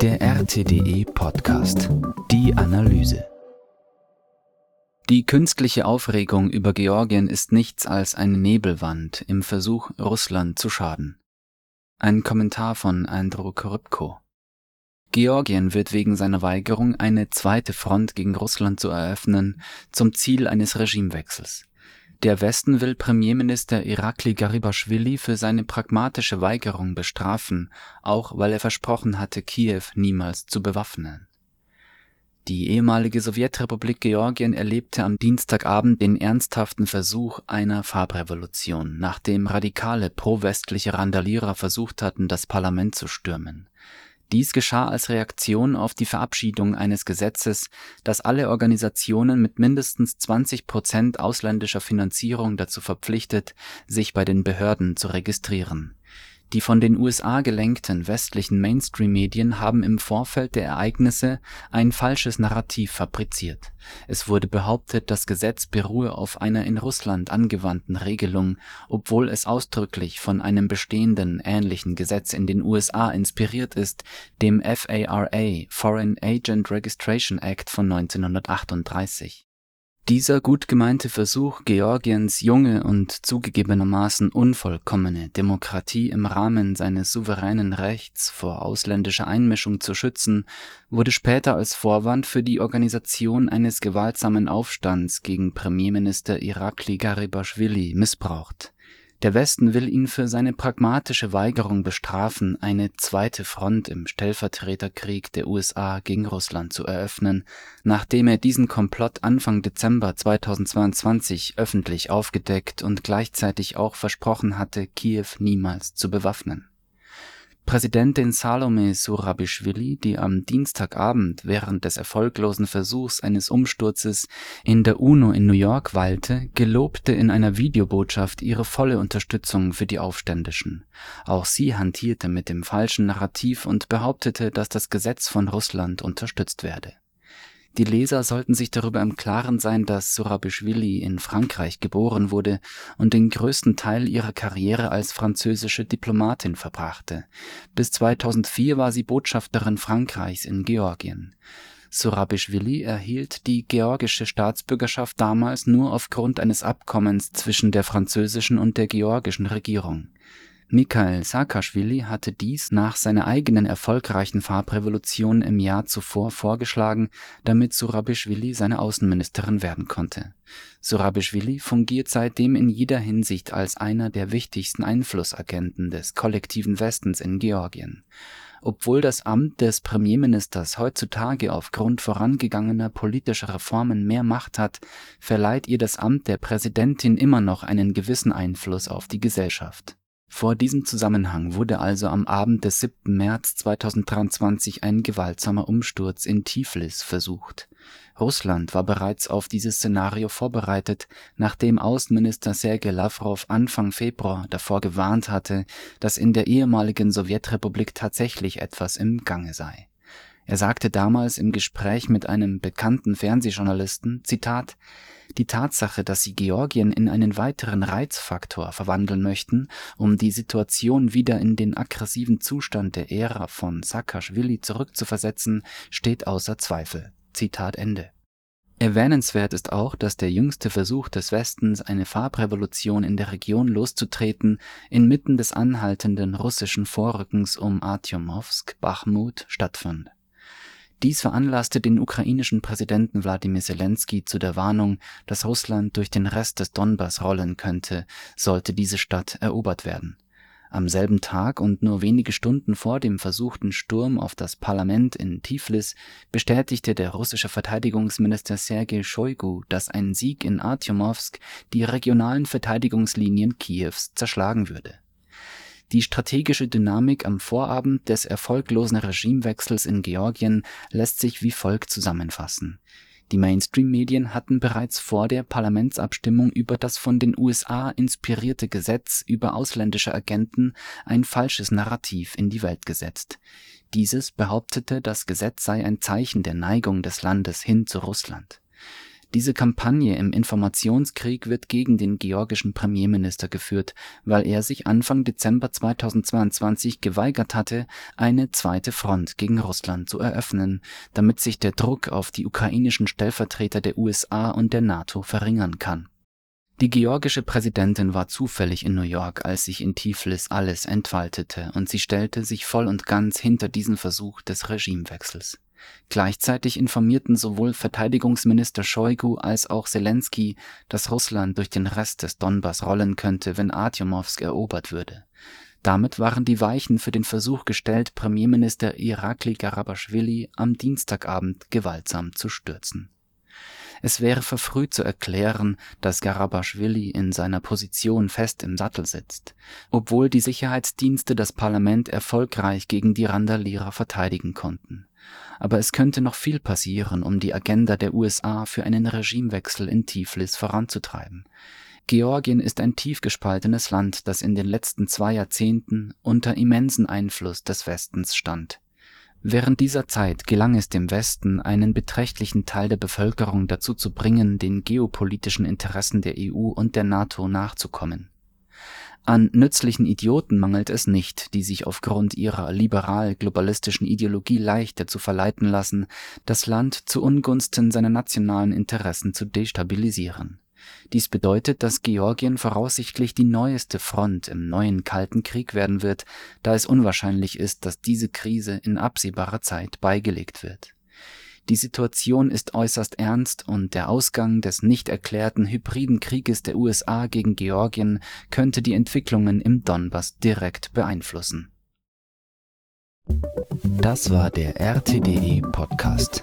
Der RTDE Podcast. Die Analyse. Die künstliche Aufregung über Georgien ist nichts als eine Nebelwand im Versuch, Russland zu schaden. Ein Kommentar von Andrew Korypko. Georgien wird wegen seiner Weigerung, eine zweite Front gegen Russland zu eröffnen, zum Ziel eines Regimewechsels. Der Westen will Premierminister Irakli Garibashvili für seine pragmatische Weigerung bestrafen, auch weil er versprochen hatte, Kiew niemals zu bewaffnen. Die ehemalige Sowjetrepublik Georgien erlebte am Dienstagabend den ernsthaften Versuch einer Farbrevolution, nachdem radikale pro-westliche Randalierer versucht hatten, das Parlament zu stürmen. Dies geschah als Reaktion auf die Verabschiedung eines Gesetzes, das alle Organisationen mit mindestens 20 Prozent ausländischer Finanzierung dazu verpflichtet, sich bei den Behörden zu registrieren die von den USA gelenkten westlichen Mainstream-Medien haben im Vorfeld der Ereignisse ein falsches Narrativ fabriziert. Es wurde behauptet, das Gesetz beruhe auf einer in Russland angewandten Regelung, obwohl es ausdrücklich von einem bestehenden ähnlichen Gesetz in den USA inspiriert ist, dem FARA (Foreign Agent Registration Act) von 1938 dieser gut gemeinte Versuch, Georgiens junge und zugegebenermaßen unvollkommene Demokratie im Rahmen seines souveränen Rechts vor ausländischer Einmischung zu schützen, wurde später als Vorwand für die Organisation eines gewaltsamen Aufstands gegen Premierminister Irakli Garibashvili missbraucht der Westen will ihn für seine pragmatische Weigerung bestrafen, eine zweite Front im Stellvertreterkrieg der USA gegen Russland zu eröffnen, nachdem er diesen Komplott Anfang Dezember 2022 öffentlich aufgedeckt und gleichzeitig auch versprochen hatte, Kiew niemals zu bewaffnen Präsidentin Salome Zurabischwili, die am Dienstagabend während des erfolglosen Versuchs eines Umsturzes in der UNO in New York weilte, gelobte in einer Videobotschaft ihre volle Unterstützung für die Aufständischen. Auch sie hantierte mit dem falschen Narrativ und behauptete, dass das Gesetz von Russland unterstützt werde die Leser sollten sich darüber im Klaren sein, dass Surabischwili in Frankreich geboren wurde und den größten Teil ihrer Karriere als französische Diplomatin verbrachte. Bis 2004 war sie Botschafterin Frankreichs in Georgien. Surabischwili erhielt die georgische Staatsbürgerschaft damals nur aufgrund eines Abkommens zwischen der französischen und der georgischen Regierung Mikhail Saakaschwili hatte dies nach seiner eigenen erfolgreichen Farbrevolution im Jahr zuvor vorgeschlagen, damit Surabischwili seine Außenministerin werden konnte. Surabischwili fungiert seitdem in jeder Hinsicht als einer der wichtigsten Einflussagenten des kollektiven Westens in Georgien. Obwohl das Amt des Premierministers heutzutage aufgrund vorangegangener politischer Reformen mehr Macht hat, verleiht ihr das Amt der Präsidentin immer noch einen gewissen Einfluss auf die Gesellschaft vor diesem Zusammenhang wurde also am Abend des 7. März 2023 ein gewaltsamer Umsturz in Tiflis versucht. Russland war bereits auf dieses Szenario vorbereitet, nachdem Außenminister Sergei Lavrov Anfang Februar davor gewarnt hatte, dass in der ehemaligen Sowjetrepublik tatsächlich etwas im Gange sei er sagte damals im Gespräch mit einem bekannten Fernsehjournalisten, Zitat, die Tatsache, dass sie Georgien in einen weiteren Reizfaktor verwandeln möchten, um die Situation wieder in den aggressiven Zustand der Ära von Saakashvili zurückzuversetzen, steht außer Zweifel. Zitat Ende. Erwähnenswert ist auch, dass der jüngste Versuch des Westens, eine Farbrevolution in der Region loszutreten, inmitten des anhaltenden russischen Vorrückens um Artjomowsk, Bachmut stattfand dies veranlasste den ukrainischen Präsidenten Wladimir Zelensky zu der Warnung, dass Russland durch den Rest des Donbass rollen könnte, sollte diese Stadt erobert werden. Am selben Tag und nur wenige Stunden vor dem versuchten Sturm auf das Parlament in Tiflis bestätigte der russische Verteidigungsminister Sergei Shoigu, dass ein Sieg in Artjomowsk die regionalen Verteidigungslinien Kiews zerschlagen würde die strategische Dynamik am Vorabend des erfolglosen Regimewechsels in Georgien lässt sich wie folgt zusammenfassen. Die Mainstream-Medien hatten bereits vor der Parlamentsabstimmung über das von den USA inspirierte Gesetz über ausländische Agenten ein falsches Narrativ in die Welt gesetzt. Dieses behauptete, das Gesetz sei ein Zeichen der Neigung des Landes hin zu Russland Diese Kampagne im Informationskrieg wird gegen den georgischen Premierminister geführt, weil er sich Anfang Dezember 2022 geweigert hatte, eine zweite Front gegen Russland zu eröffnen, damit sich der Druck auf die ukrainischen Stellvertreter der USA und der NATO verringern kann. Die georgische Präsidentin war zufällig in New York, als sich in Tiflis alles entfaltete, und sie stellte sich voll und ganz hinter diesen Versuch des Regimewechsels. Gleichzeitig informierten sowohl Verteidigungsminister Shoigu als auch Zelensky, dass Russland durch den Rest des Donbass rollen könnte, wenn Artjomowsk erobert würde. Damit waren die Weichen für den Versuch gestellt, Premierminister Irakli Garabaschwili am Dienstagabend gewaltsam zu stürzen. Es wäre verfrüht zu erklären, dass Garabaschwili in seiner Position fest im Sattel sitzt, obwohl die Sicherheitsdienste das Parlament erfolgreich gegen die Randalierer verteidigen konnten aber es könnte noch viel passieren, um die Agenda der USA für einen Regimewechsel in Tiflis voranzutreiben. Georgien ist ein tief gespaltenes Land, das in den letzten zwei Jahrzehnten unter immensen Einfluss des Westens stand. Während dieser Zeit gelang es dem Westen, einen beträchtlichen Teil der Bevölkerung dazu zu bringen, den geopolitischen Interessen der EU und der NATO nachzukommen. An nützlichen Idioten mangelt es nicht, die sich aufgrund ihrer liberal-globalistischen Ideologie leichter zu verleiten lassen, das Land zu Ungunsten seiner nationalen Interessen zu destabilisieren. Dies bedeutet, dass Georgien voraussichtlich die neueste Front im neuen Kalten Krieg werden wird, da es unwahrscheinlich ist, dass diese Krise in absehbarer Zeit beigelegt wird die Situation ist äußerst ernst und der Ausgang des nicht erklärten hybriden Krieges der USA gegen Georgien könnte die Entwicklungen im Donbass direkt beeinflussen. Das war der RTDE Podcast.